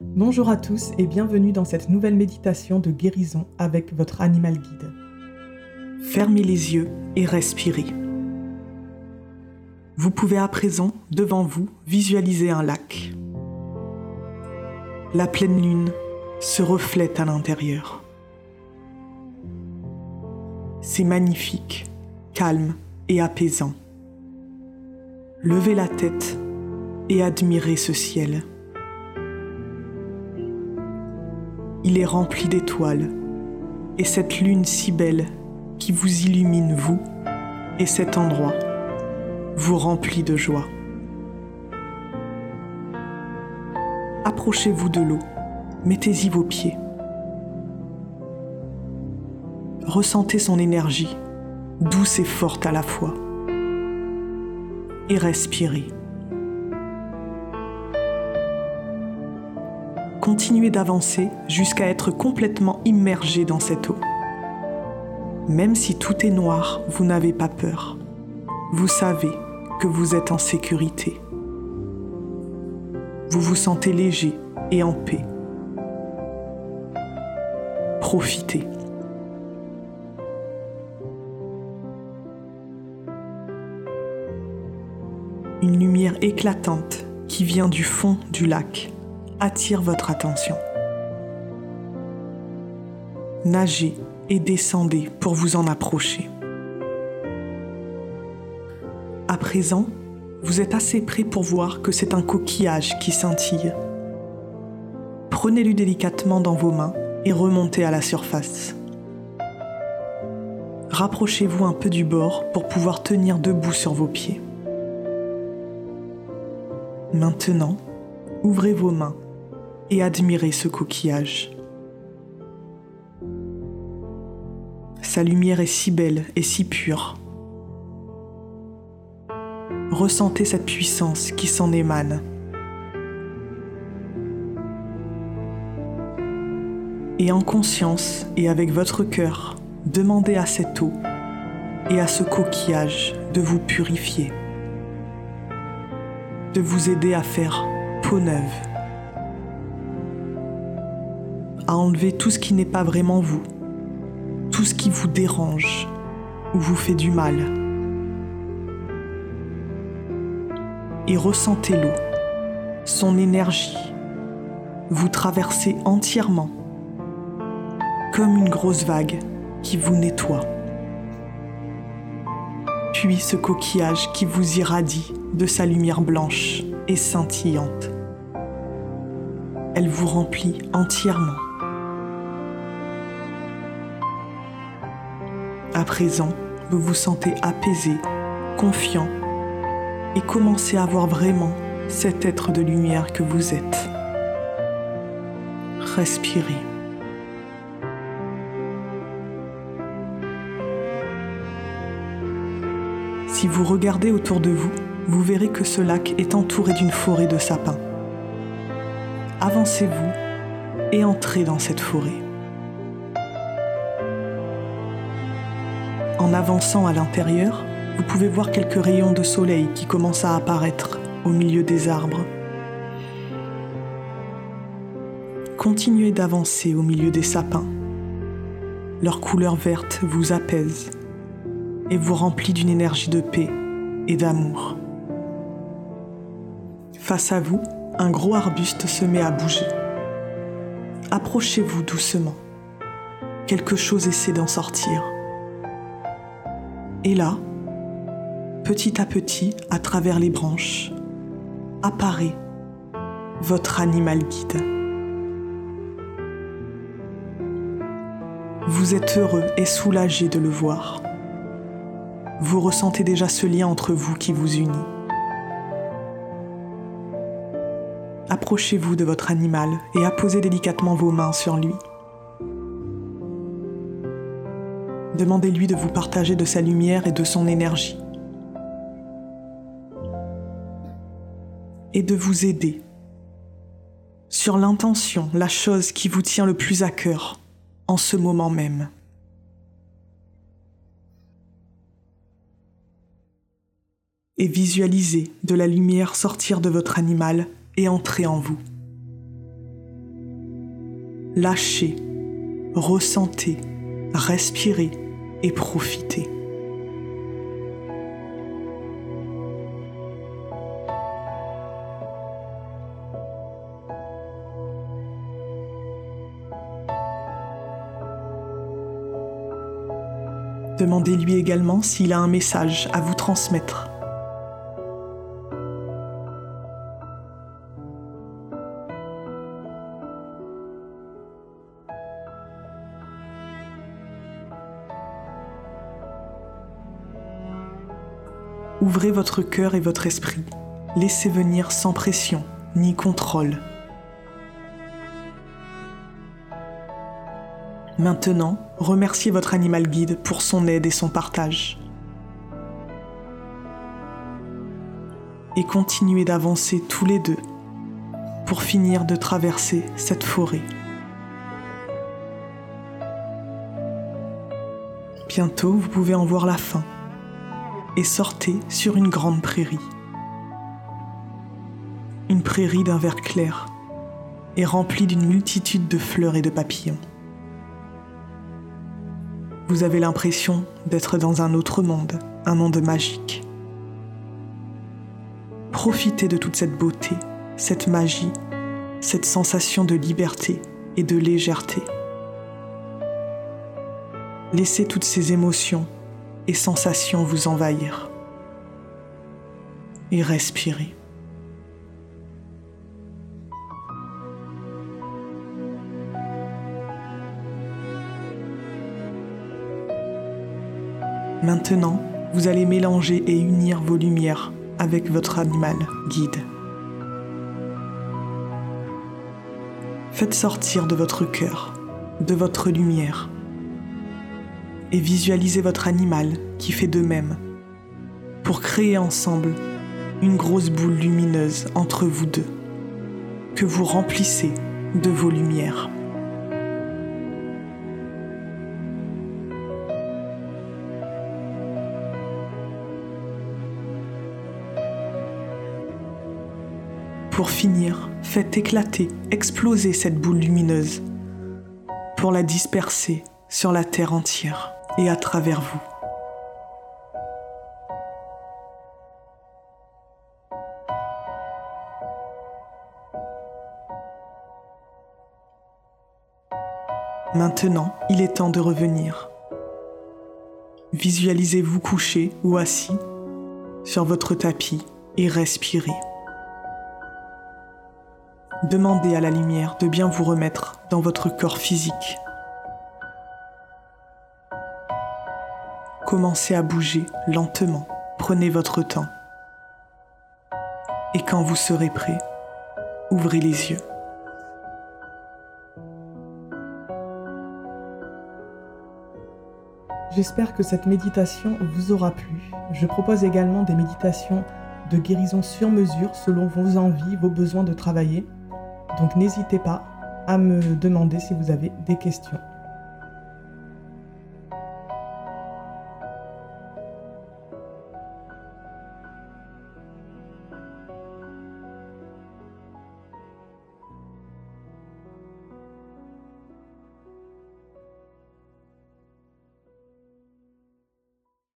Bonjour à tous et bienvenue dans cette nouvelle méditation de guérison avec votre animal guide. Fermez les yeux et respirez. Vous pouvez à présent, devant vous, visualiser un lac. La pleine lune se reflète à l'intérieur. C'est magnifique, calme et apaisant. Levez la tête et admirez ce ciel. Il est rempli d'étoiles, et cette lune si belle qui vous illumine, vous, et cet endroit, vous remplit de joie. Approchez-vous de l'eau, mettez-y vos pieds. Ressentez son énergie, douce et forte à la fois, et respirez. Continuez d'avancer jusqu'à être complètement immergé dans cette eau. Même si tout est noir, vous n'avez pas peur. Vous savez que vous êtes en sécurité. Vous vous sentez léger et en paix. Profitez. Une lumière éclatante qui vient du fond du lac attire votre attention. Nagez et descendez pour vous en approcher. À présent, vous êtes assez prêt pour voir que c'est un coquillage qui scintille. Prenez-le délicatement dans vos mains et remontez à la surface. Rapprochez-vous un peu du bord pour pouvoir tenir debout sur vos pieds. Maintenant, ouvrez vos mains et admirez ce coquillage. Sa lumière est si belle et si pure. Ressentez cette puissance qui s'en émane. Et en conscience et avec votre cœur, demandez à cette eau et à ce coquillage de vous purifier, de vous aider à faire peau neuve à enlever tout ce qui n'est pas vraiment vous, tout ce qui vous dérange ou vous fait du mal. Et ressentez l'eau, son énergie, vous traversez entièrement, comme une grosse vague qui vous nettoie. Puis ce coquillage qui vous irradie de sa lumière blanche et scintillante. Elle vous remplit entièrement. À présent, vous vous sentez apaisé, confiant et commencez à voir vraiment cet être de lumière que vous êtes. Respirez. Si vous regardez autour de vous, vous verrez que ce lac est entouré d'une forêt de sapins. Avancez-vous et entrez dans cette forêt. En avançant à l'intérieur, vous pouvez voir quelques rayons de soleil qui commencent à apparaître au milieu des arbres. Continuez d'avancer au milieu des sapins. Leur couleur verte vous apaise et vous remplit d'une énergie de paix et d'amour. Face à vous, un gros arbuste se met à bouger. Approchez-vous doucement. Quelque chose essaie d'en sortir. Et là, petit à petit, à travers les branches, apparaît votre animal guide. Vous êtes heureux et soulagé de le voir. Vous ressentez déjà ce lien entre vous qui vous unit. Approchez-vous de votre animal et apposez délicatement vos mains sur lui. Demandez-lui de vous partager de sa lumière et de son énergie. Et de vous aider sur l'intention, la chose qui vous tient le plus à cœur en ce moment même. Et visualisez de la lumière sortir de votre animal et entrer en vous. lâchez, ressentez, respirez et profitez. Demandez-lui également s'il a un message à vous transmettre. Ouvrez votre cœur et votre esprit. Laissez venir sans pression ni contrôle. Maintenant, remerciez votre animal guide pour son aide et son partage. Et continuez d'avancer tous les deux pour finir de traverser cette forêt. Bientôt, vous pouvez en voir la fin et sortez sur une grande prairie. Une prairie d'un vert clair et remplie d'une multitude de fleurs et de papillons. Vous avez l'impression d'être dans un autre monde, un monde magique. Profitez de toute cette beauté, cette magie, cette sensation de liberté et de légèreté. Laissez toutes ces émotions et sensations vous envahir. Et respirez. Maintenant, vous allez mélanger et unir vos lumières avec votre animal guide. Faites sortir de votre cœur, de votre lumière, et visualisez votre animal qui fait de même, pour créer ensemble une grosse boule lumineuse entre vous deux, que vous remplissez de vos lumières. Pour finir, faites éclater, exploser cette boule lumineuse pour la disperser sur la terre entière et à travers vous. Maintenant, il est temps de revenir. Visualisez-vous couché ou assis sur votre tapis et respirez. Demandez à la lumière de bien vous remettre dans votre corps physique. Commencez à bouger lentement, prenez votre temps. Et quand vous serez prêt, ouvrez les yeux. J'espère que cette méditation vous aura plu. Je propose également des méditations de guérison sur mesure selon vos envies, vos besoins de travailler. Donc n'hésitez pas à me demander si vous avez des questions.